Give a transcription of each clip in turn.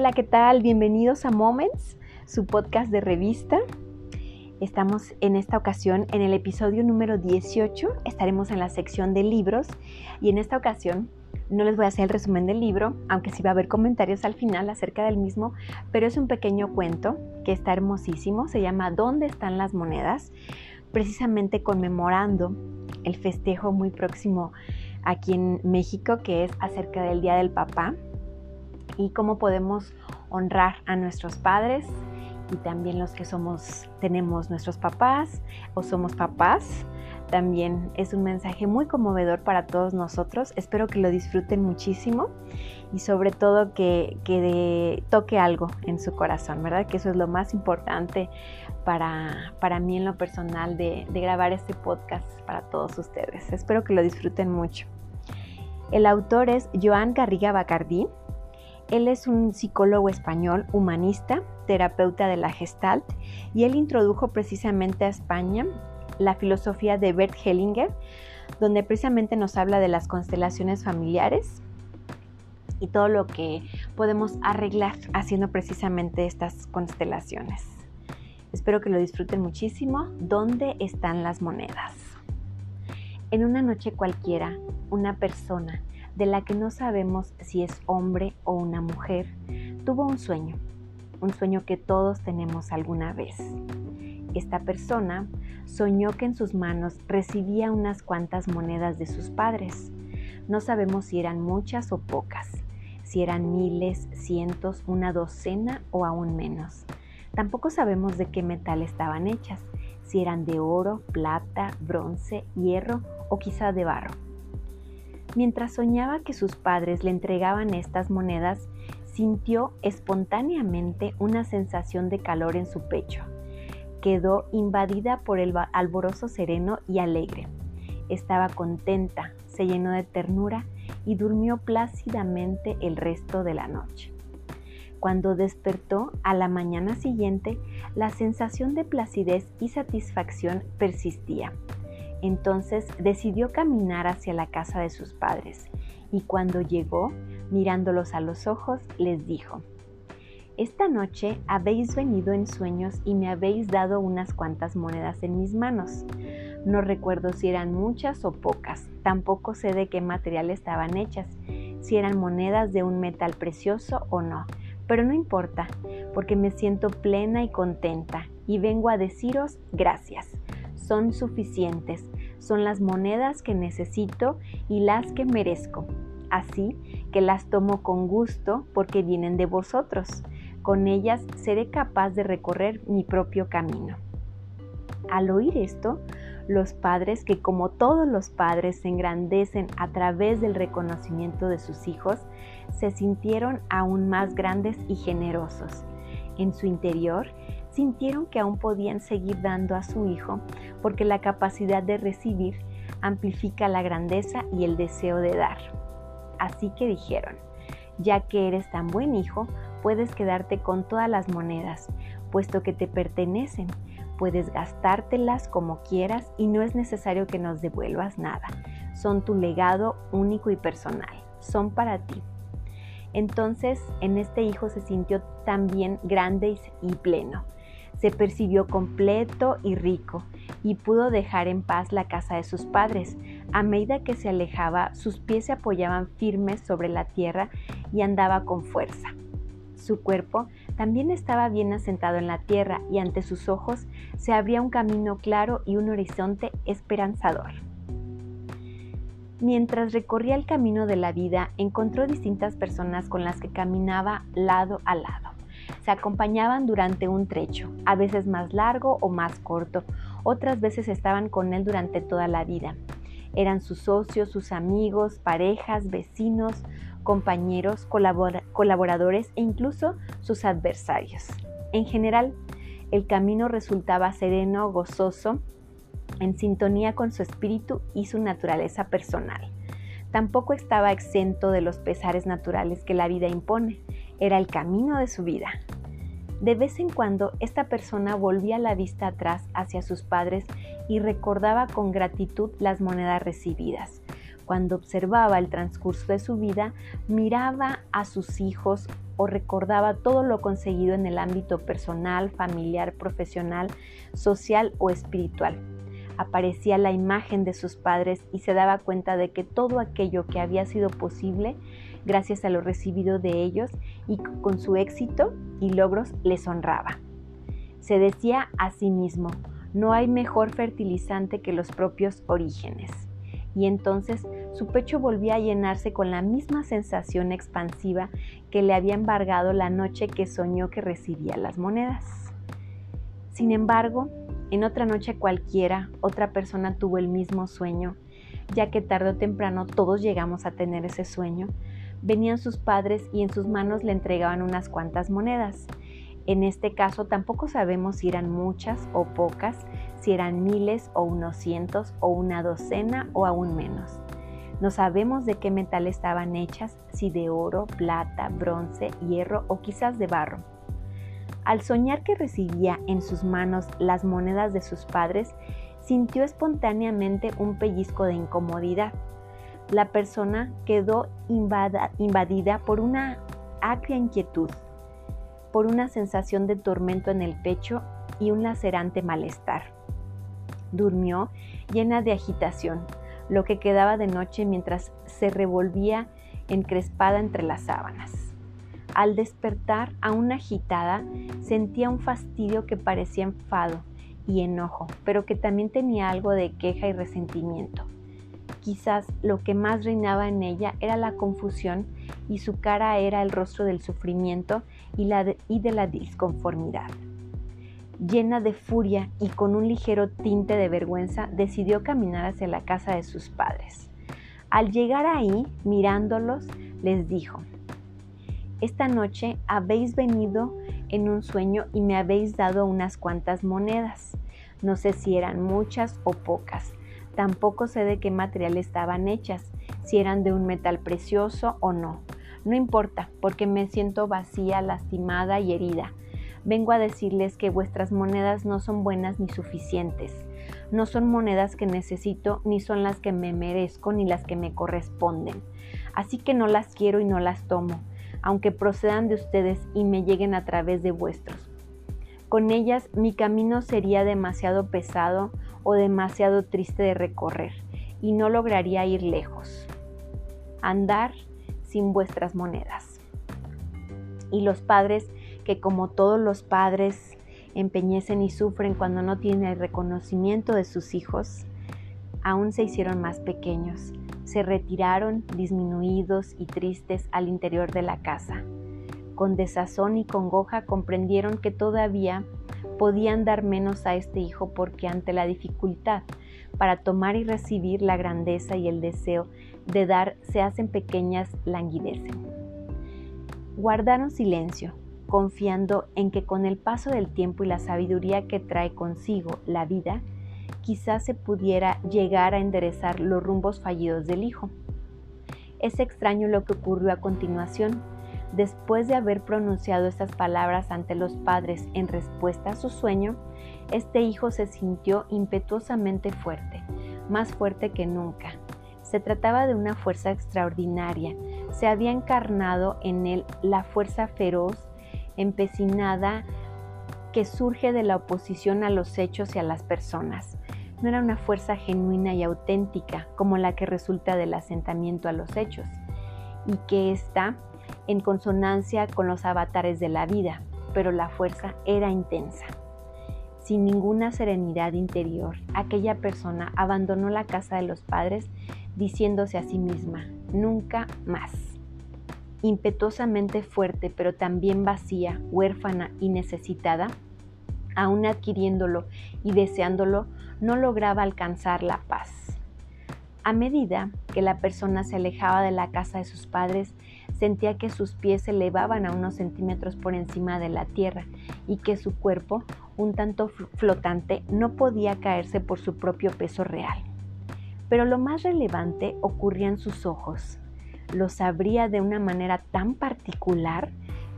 Hola, ¿qué tal? Bienvenidos a Moments, su podcast de revista. Estamos en esta ocasión en el episodio número 18. Estaremos en la sección de libros y en esta ocasión no les voy a hacer el resumen del libro, aunque sí va a haber comentarios al final acerca del mismo, pero es un pequeño cuento que está hermosísimo. Se llama ¿Dónde están las monedas? Precisamente conmemorando el festejo muy próximo aquí en México, que es acerca del Día del Papá y cómo podemos honrar a nuestros padres y también los que somos, tenemos nuestros papás o somos papás. También es un mensaje muy conmovedor para todos nosotros. Espero que lo disfruten muchísimo y sobre todo que, que toque algo en su corazón, ¿verdad? Que eso es lo más importante para, para mí en lo personal de, grabar este podcast para todos ustedes. Espero que lo disfruten mucho. El autor es Joan Garriga Bacardí. Él es un psicólogo español humanista, terapeuta de la Gestalt, y él introdujo precisamente a España la filosofía de Bert Hellinger, donde precisamente nos habla de las constelaciones familiares y todo lo que podemos arreglar haciendo precisamente estas constelaciones. Espero que lo disfruten muchísimo. ¿Dónde están las monedas? En una noche cualquiera, una persona de la que no sabemos si es hombre o una mujer, tuvo un sueño, un sueño que todos tenemos alguna vez. Esta persona soñó que en sus manos recibía unas cuantas monedas de sus padres. No sabemos si eran muchas o pocas, si eran miles, cientos, una docena o aún menos. Tampoco sabemos de qué metal estaban hechas, si eran de oro, plata, bronce, hierro o quizá de barro. Mientras soñaba que sus padres le entregaban estas monedas, sintió espontáneamente una sensación de calor en su pecho. Quedó invadida por el alborozo sereno y alegre. Estaba contenta, se llenó de ternura y durmió plácidamente el resto de la noche. Cuando despertó a la mañana siguiente, la sensación de placidez y satisfacción persistía. Entonces decidió caminar hacia la casa de sus padres y cuando llegó, mirándolos a los ojos, les dijo, Esta noche habéis venido en sueños y me habéis dado unas cuantas monedas en mis manos. No recuerdo si eran muchas o pocas, tampoco sé de qué material estaban hechas, si eran monedas de un metal precioso o no, pero no importa, porque me siento plena y contenta y vengo a deciros gracias son suficientes, son las monedas que necesito y las que merezco. Así que las tomo con gusto porque vienen de vosotros. Con ellas seré capaz de recorrer mi propio camino. Al oír esto, los padres, que como todos los padres se engrandecen a través del reconocimiento de sus hijos, se sintieron aún más grandes y generosos. En su interior sintieron que aún podían seguir dando a su hijo porque la capacidad de recibir amplifica la grandeza y el deseo de dar. Así que dijeron, ya que eres tan buen hijo, puedes quedarte con todas las monedas, puesto que te pertenecen, puedes gastártelas como quieras y no es necesario que nos devuelvas nada. Son tu legado único y personal, son para ti. Entonces en este hijo se sintió también grande y pleno se percibió completo y rico y pudo dejar en paz la casa de sus padres. A medida que se alejaba, sus pies se apoyaban firmes sobre la tierra y andaba con fuerza. Su cuerpo también estaba bien asentado en la tierra y ante sus ojos se abría un camino claro y un horizonte esperanzador. Mientras recorría el camino de la vida, encontró distintas personas con las que caminaba lado a lado se acompañaban durante un trecho, a veces más largo o más corto, otras veces estaban con él durante toda la vida. Eran sus socios, sus amigos, parejas, vecinos, compañeros, colaboradores e incluso sus adversarios. En general, el camino resultaba sereno, gozoso, en sintonía con su espíritu y su naturaleza personal. Tampoco estaba exento de los pesares naturales que la vida impone era el camino de su vida. De vez en cuando esta persona volvía la vista atrás hacia sus padres y recordaba con gratitud las monedas recibidas. Cuando observaba el transcurso de su vida, miraba a sus hijos o recordaba todo lo conseguido en el ámbito personal, familiar, profesional, social o espiritual. Aparecía la imagen de sus padres y se daba cuenta de que todo aquello que había sido posible gracias a lo recibido de ellos y con su éxito y logros les honraba. Se decía a sí mismo, no hay mejor fertilizante que los propios orígenes y entonces su pecho volvía a llenarse con la misma sensación expansiva que le había embargado la noche que soñó que recibía las monedas. Sin embargo, en otra noche cualquiera, otra persona tuvo el mismo sueño, ya que tarde o temprano todos llegamos a tener ese sueño. Venían sus padres y en sus manos le entregaban unas cuantas monedas. En este caso tampoco sabemos si eran muchas o pocas, si eran miles o unos cientos o una docena o aún menos. No sabemos de qué metal estaban hechas, si de oro, plata, bronce, hierro o quizás de barro. Al soñar que recibía en sus manos las monedas de sus padres, sintió espontáneamente un pellizco de incomodidad. La persona quedó invadida por una acria inquietud, por una sensación de tormento en el pecho y un lacerante malestar. Durmió llena de agitación, lo que quedaba de noche mientras se revolvía encrespada entre las sábanas. Al despertar, aún agitada, sentía un fastidio que parecía enfado y enojo, pero que también tenía algo de queja y resentimiento. Quizás lo que más reinaba en ella era la confusión y su cara era el rostro del sufrimiento y, de, de la disconformidad llena de furia y con un ligero tinte de vergüenza, decidió caminar hacia la casa de sus padres. Al llegar ahí, mirándolos, les dijo, Esta noche habéis venido en un sueño y me habéis dado unas cuantas monedas. No sé si eran muchas o pocas. Tampoco sé de qué material estaban hechas, si eran de un metal precioso o no. No importa, porque me siento vacía, lastimada y herida vengo a decirles que vuestras monedas no son buenas ni suficientes. No son monedas que necesito, ni son las que me merezco, ni las que me corresponden. Así que no las quiero y no las tomo, aunque procedan de ustedes y me lleguen a través de vuestros. Con ellas mi camino sería demasiado pesado o demasiado triste de recorrer, y no lograría ir lejos. Andar sin vuestras monedas. Y los padres que como todos los padres empeñecen y sufren cuando no tienen el reconocimiento de sus hijos, aún se hicieron más pequeños, se retiraron disminuidos y tristes al interior de la casa. Con desazón y congoja comprendieron que todavía podían dar menos a este hijo porque ante la dificultad para tomar y recibir la grandeza y el deseo de dar se hacen pequeñas languidecen. Guardaron silencio, confiando en que con el paso del tiempo y la sabiduría que trae consigo la vida, quizás se pudiera llegar a enderezar los rumbos fallidos del hijo. Es extraño lo que ocurrió a continuación. Después de haber pronunciado estas palabras ante los padres en respuesta a su sueño, este hijo se sintió impetuosamente fuerte, más fuerte que nunca. Se trataba de una fuerza extraordinaria. Se había encarnado en él la fuerza feroz empecinada que surge de la oposición a los hechos y a las personas. No era una fuerza genuina y auténtica como la que resulta del asentamiento a los hechos y que está en consonancia con los avatares de la vida, pero la fuerza era intensa. Sin ninguna serenidad interior, aquella persona abandonó la casa de los padres diciéndose a sí misma, nunca más impetuosamente fuerte, pero también vacía, huérfana y necesitada, aún adquiriéndolo y deseándolo, no lograba alcanzar la paz. A medida que la persona se alejaba de la casa de sus padres, sentía que sus pies se elevaban a unos centímetros por encima de la tierra y que su cuerpo, un tanto flotante, no podía caerse por su propio peso real. Pero lo más relevante ocurría en sus ojos, los abría de una manera tan particular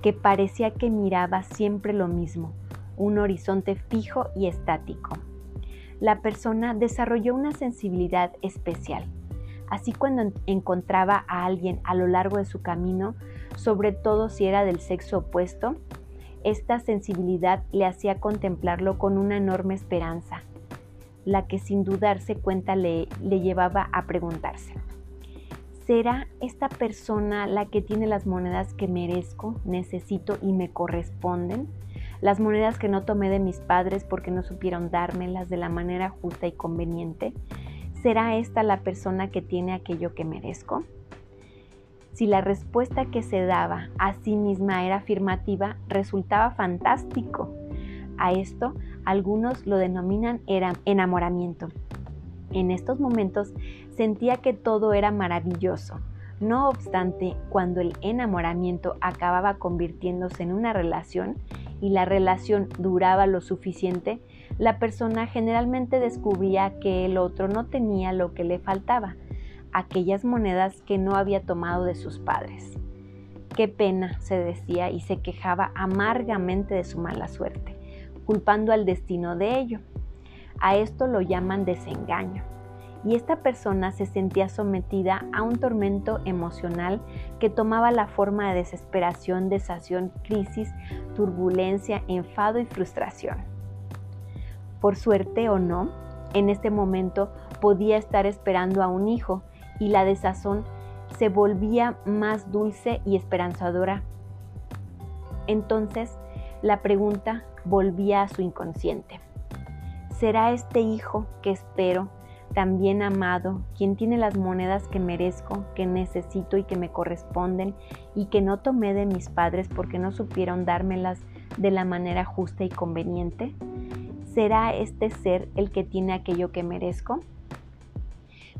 que parecía que miraba siempre lo mismo, un horizonte fijo y estático. La persona desarrolló una sensibilidad especial. Así cuando encontraba a alguien a lo largo de su camino, sobre todo si era del sexo opuesto, esta sensibilidad le hacía contemplarlo con una enorme esperanza, la que sin dudarse cuenta le, le llevaba a preguntarse, ¿será esta persona la que tiene las monedas que merezco, necesito y me corresponden? Las monedas que no tomé de mis padres porque no supieron dármelas de la manera justa y conveniente. ¿Será esta la persona que tiene aquello que merezco? Si la respuesta que se daba a sí misma era afirmativa, resultaba fantástico. A esto algunos lo denominan enamoramiento. En estos momentos sentía que todo era maravilloso. No obstante, cuando el enamoramiento acababa convirtiéndose en una relación y la relación duraba lo suficiente, la persona generalmente descubría que el otro no tenía lo que le faltaba, aquellas monedas que no había tomado de sus padres. Qué pena, se decía y se quejaba amargamente de su mala suerte, culpando al destino de ello. A esto lo llaman desengaño. Y esta persona se sentía sometida a un tormento emocional que tomaba la forma de desesperación, desación, crisis, turbulencia, enfado y frustración por suerte o no, en este momento podía estar esperando a un hijo y la desazón se volvía más dulce y esperanzadora. Entonces la pregunta volvía a su inconsciente. ¿Será este hijo que espero, también amado, quien tiene las monedas que merezco, que necesito y que me corresponden y que no tomé de mis padres porque no supieron dármelas de la manera justa y conveniente? ¿será este ser el que tiene aquello que merezco?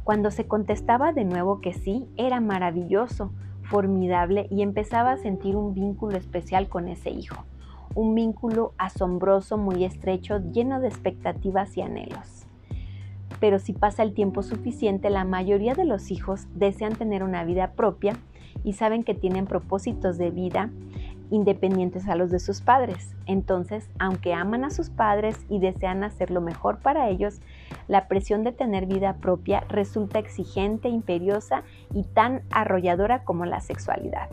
Cuando se contestaba de nuevo que sí, era maravilloso, formidable y empezaba a sentir un vínculo especial con ese hijo, un vínculo asombroso, muy estrecho, lleno de expectativas y anhelos. Pero si pasa el tiempo suficiente, la mayoría de los hijos desean tener una vida propia y saben que tienen propósitos de vida independientes a los de sus padres. Entonces, aunque aman a sus padres y desean hacer lo mejor para ellos, la presión de tener vida propia resulta exigente, imperiosa y tan arrolladora como la sexualidad.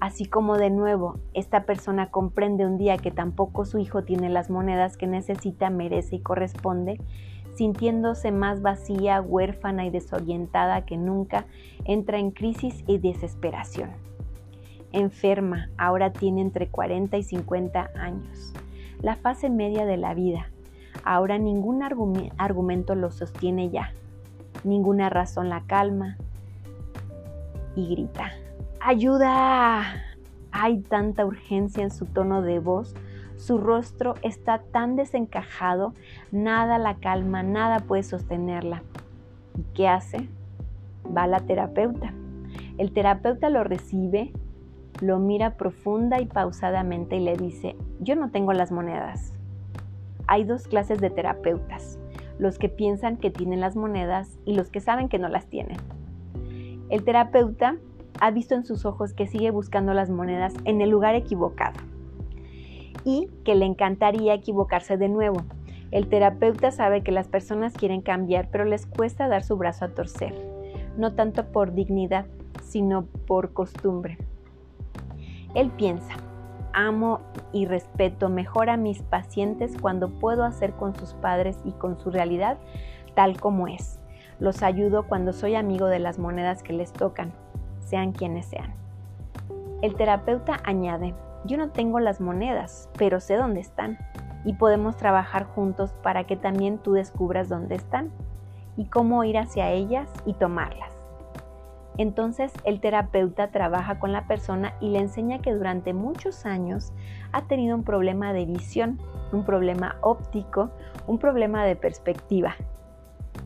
Así como de nuevo, esta persona comprende un día que tampoco su hijo tiene las monedas que necesita, merece y corresponde, sintiéndose más vacía, huérfana y desorientada que nunca, entra en crisis y desesperación enferma, ahora tiene entre 40 y 50 años. La fase media de la vida. Ahora ningún argumento lo sostiene ya. Ninguna razón la calma. Y grita, ¡ayuda! Hay tanta urgencia en su tono de voz. Su rostro está tan desencajado, nada la calma, nada puede sostenerla. ¿Y qué hace? Va a la terapeuta. El terapeuta lo recibe, lo mira profunda y pausadamente y le dice, yo no tengo las monedas. Hay dos clases de terapeutas, los que piensan que tienen las monedas y los que saben que no las tienen. El terapeuta ha visto en sus ojos que sigue buscando las monedas en el lugar equivocado y que le encantaría equivocarse de nuevo. El terapeuta sabe que las personas quieren cambiar, pero les cuesta dar su brazo a torcer, no tanto por dignidad, sino por costumbre. Él piensa, amo y respeto mejor a mis pacientes cuando puedo hacer con sus padres y con su realidad tal como es. Los ayudo cuando soy amigo de las monedas que les tocan, sean quienes sean. El terapeuta añade, yo no tengo las monedas, pero sé dónde están y podemos trabajar juntos para que también tú descubras dónde están y cómo ir hacia ellas y tomarlas. Entonces el terapeuta trabaja con la persona y le enseña que durante muchos años ha tenido un problema de visión, un problema óptico, un problema de perspectiva.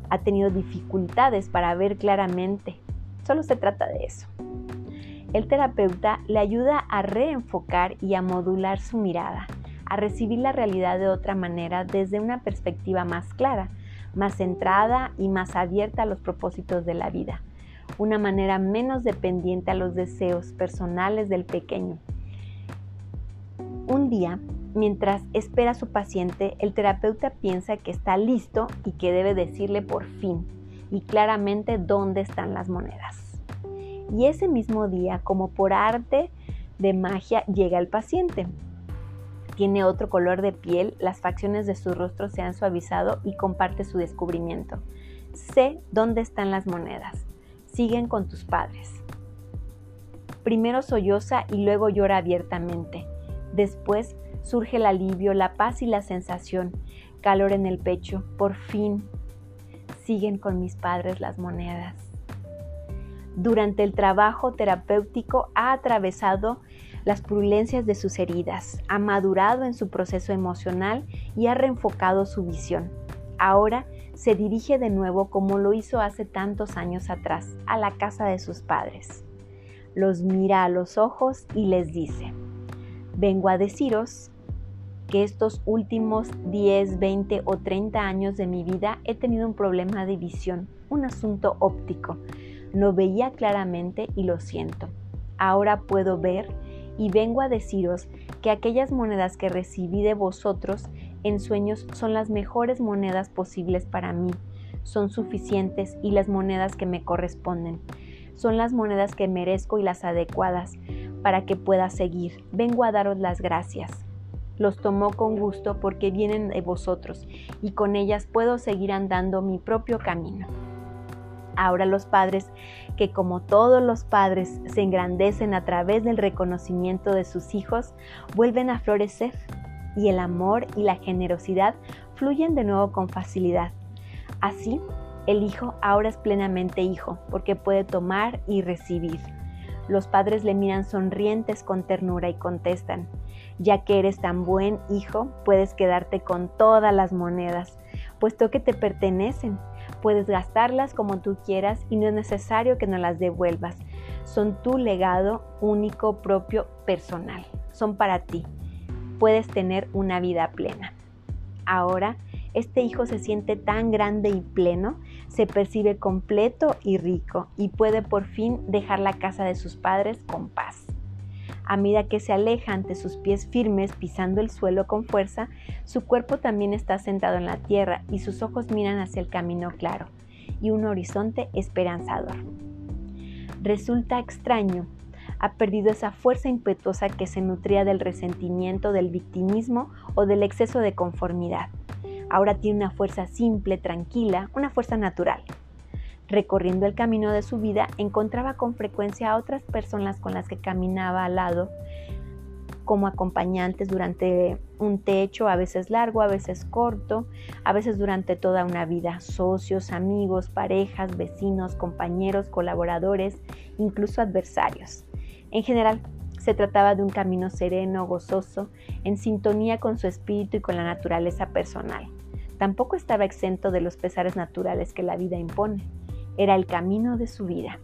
Ha tenido dificultades para ver claramente. Solo se trata de eso. El terapeuta le ayuda a reenfocar y a modular su mirada, a recibir la realidad de otra manera desde una perspectiva más clara, más centrada y más abierta a los propósitos de la vida una manera menos dependiente a los deseos personales del pequeño. Un día, mientras espera a su paciente, el terapeuta piensa que está listo y que debe decirle por fin, y claramente dónde están las monedas. Y ese mismo día, como por arte de magia, llega el paciente. Tiene otro color de piel, las facciones de su rostro se han suavizado y comparte su descubrimiento. Sé dónde están las monedas. Siguen con tus padres. Primero solloza y luego llora abiertamente. Después surge el alivio, la paz y la sensación, calor en el pecho. Por fin siguen con mis padres las monedas. Durante el trabajo terapéutico ha atravesado las purulencias de sus heridas, ha madurado en su proceso emocional y ha reenfocado su visión. Ahora se dirige de nuevo como lo hizo hace tantos años atrás, a la casa de sus padres. Los mira a los ojos y les dice, vengo a deciros que estos últimos 10, 20 o 30 años de mi vida he tenido un problema de visión, un asunto óptico. No veía claramente y lo siento. Ahora puedo ver y vengo a deciros que aquellas monedas que recibí de vosotros en sueños son las mejores monedas posibles para mí. Son suficientes y las monedas que me corresponden. Son las monedas que merezco y las adecuadas para que pueda seguir. Vengo a daros las gracias. Los tomo con gusto porque vienen de vosotros y con ellas puedo seguir andando mi propio camino. Ahora los padres, que como todos los padres se engrandecen a través del reconocimiento de sus hijos, vuelven a florecer y el amor y la generosidad fluyen de nuevo con facilidad. Así, el hijo ahora es plenamente hijo porque puede tomar y recibir. Los padres le miran sonrientes con ternura y contestan, ya que eres tan buen hijo, puedes quedarte con todas las monedas, puesto que te pertenecen. Puedes gastarlas como tú quieras y no es necesario que no las devuelvas. Son tu legado único, propio, personal. Son para ti puedes tener una vida plena. Ahora, este hijo se siente tan grande y pleno, se percibe completo y rico y puede por fin dejar la casa de sus padres con paz. A medida que se aleja ante sus pies firmes pisando el suelo con fuerza, su cuerpo también está sentado en la tierra y sus ojos miran hacia el camino claro y un horizonte esperanzador. Resulta extraño ha perdido esa fuerza impetuosa que se nutría del resentimiento, del victimismo o del exceso de conformidad. Ahora tiene una fuerza simple, tranquila, una fuerza natural. Recorriendo el camino de su vida, encontraba con frecuencia a otras personas con las que caminaba al lado, como acompañantes durante un techo, a veces largo, a veces corto, a veces durante toda una vida, socios, amigos, parejas, vecinos, compañeros, colaboradores, incluso adversarios. En general, se trataba de un camino sereno, gozoso, en sintonía con su espíritu y con la naturaleza personal. Tampoco estaba exento de los pesares naturales que la vida impone. Era el camino de su vida.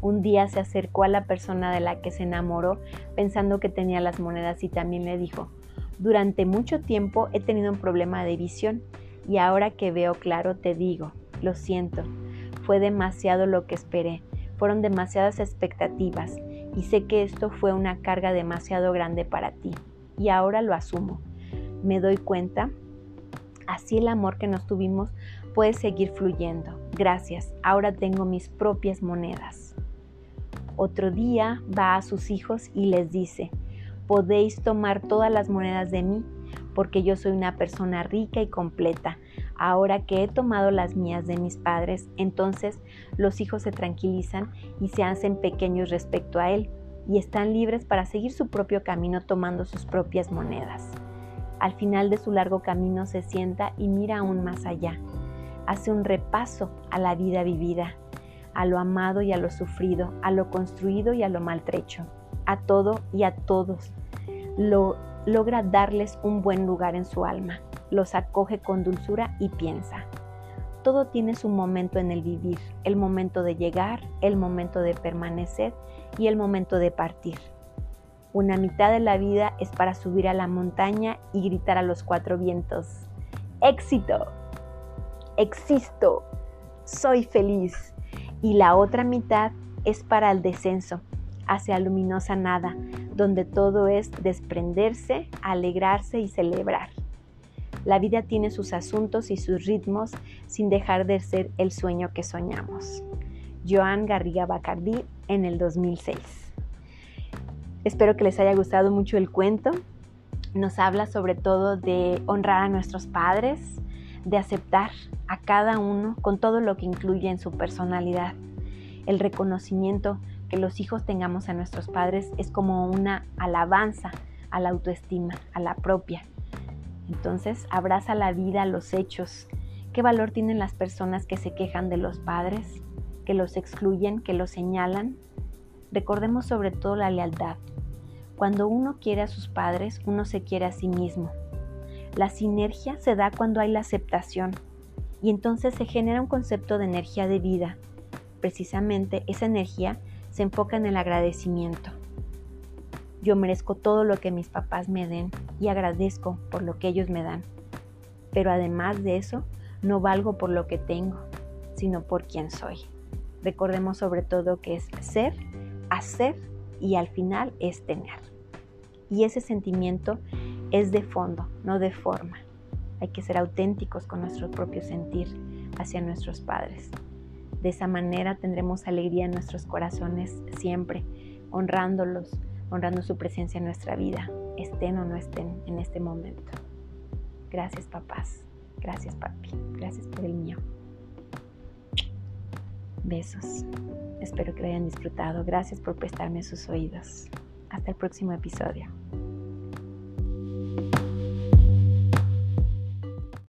Un día se acercó a la persona de la que se enamoró pensando que tenía las monedas y también le dijo, durante mucho tiempo he tenido un problema de visión y ahora que veo claro te digo, lo siento, fue demasiado lo que esperé, fueron demasiadas expectativas y sé que esto fue una carga demasiado grande para ti y ahora lo asumo. Me doy cuenta, así el amor que nos tuvimos puede seguir fluyendo. Gracias, ahora tengo mis propias monedas. Otro día va a sus hijos y les dice, podéis tomar todas las monedas de mí, porque yo soy una persona rica y completa. Ahora que he tomado las mías de mis padres, entonces los hijos se tranquilizan y se hacen pequeños respecto a él y están libres para seguir su propio camino tomando sus propias monedas. Al final de su largo camino se sienta y mira aún más allá. Hace un repaso a la vida vivida, a lo amado y a lo sufrido, a lo construido y a lo maltrecho, a todo y a todos. Lo logra darles un buen lugar en su alma los acoge con dulzura y piensa. Todo tiene su momento en el vivir, el momento de llegar, el momento de permanecer y el momento de partir. Una mitad de la vida es para subir a la montaña y gritar a los cuatro vientos, éxito, existo, soy feliz. Y la otra mitad es para el descenso, hacia luminosa nada, donde todo es desprenderse, alegrarse y celebrar. La vida tiene sus asuntos y sus ritmos sin dejar de ser el sueño que soñamos. Joan Garriga Bacardí en el 2006. Espero que les haya gustado mucho el cuento. Nos habla sobre todo de honrar a nuestros padres, de aceptar a cada uno con todo lo que incluye en su personalidad. El reconocimiento que los hijos tengamos a nuestros padres es como una alabanza a la autoestima, a la propia. Entonces, abraza la vida, los hechos. ¿Qué valor tienen las personas que se quejan de los padres, que los excluyen, que los señalan? Recordemos sobre todo la lealtad. Cuando uno quiere a sus padres, uno se quiere a sí mismo. La sinergia se da cuando hay la aceptación y entonces se genera un concepto de energía de vida. Precisamente esa energía se enfoca en el agradecimiento. Yo merezco todo lo que mis papás me den y agradezco por lo que ellos me dan. Pero además de eso, no valgo por lo que tengo, sino por quien soy. Recordemos sobre todo que es ser, hacer y al final es tener. Y ese sentimiento es de fondo, no de forma. Hay que ser auténticos con nuestro propio sentir hacia nuestros padres. De esa manera tendremos alegría en nuestros corazones siempre, honrándolos, honrando su presencia en nuestra vida, estén o no estén en este momento. Gracias papás, gracias papi, gracias por el mío. Besos. Espero que lo hayan disfrutado. Gracias por prestarme sus oídos. Hasta el próximo episodio.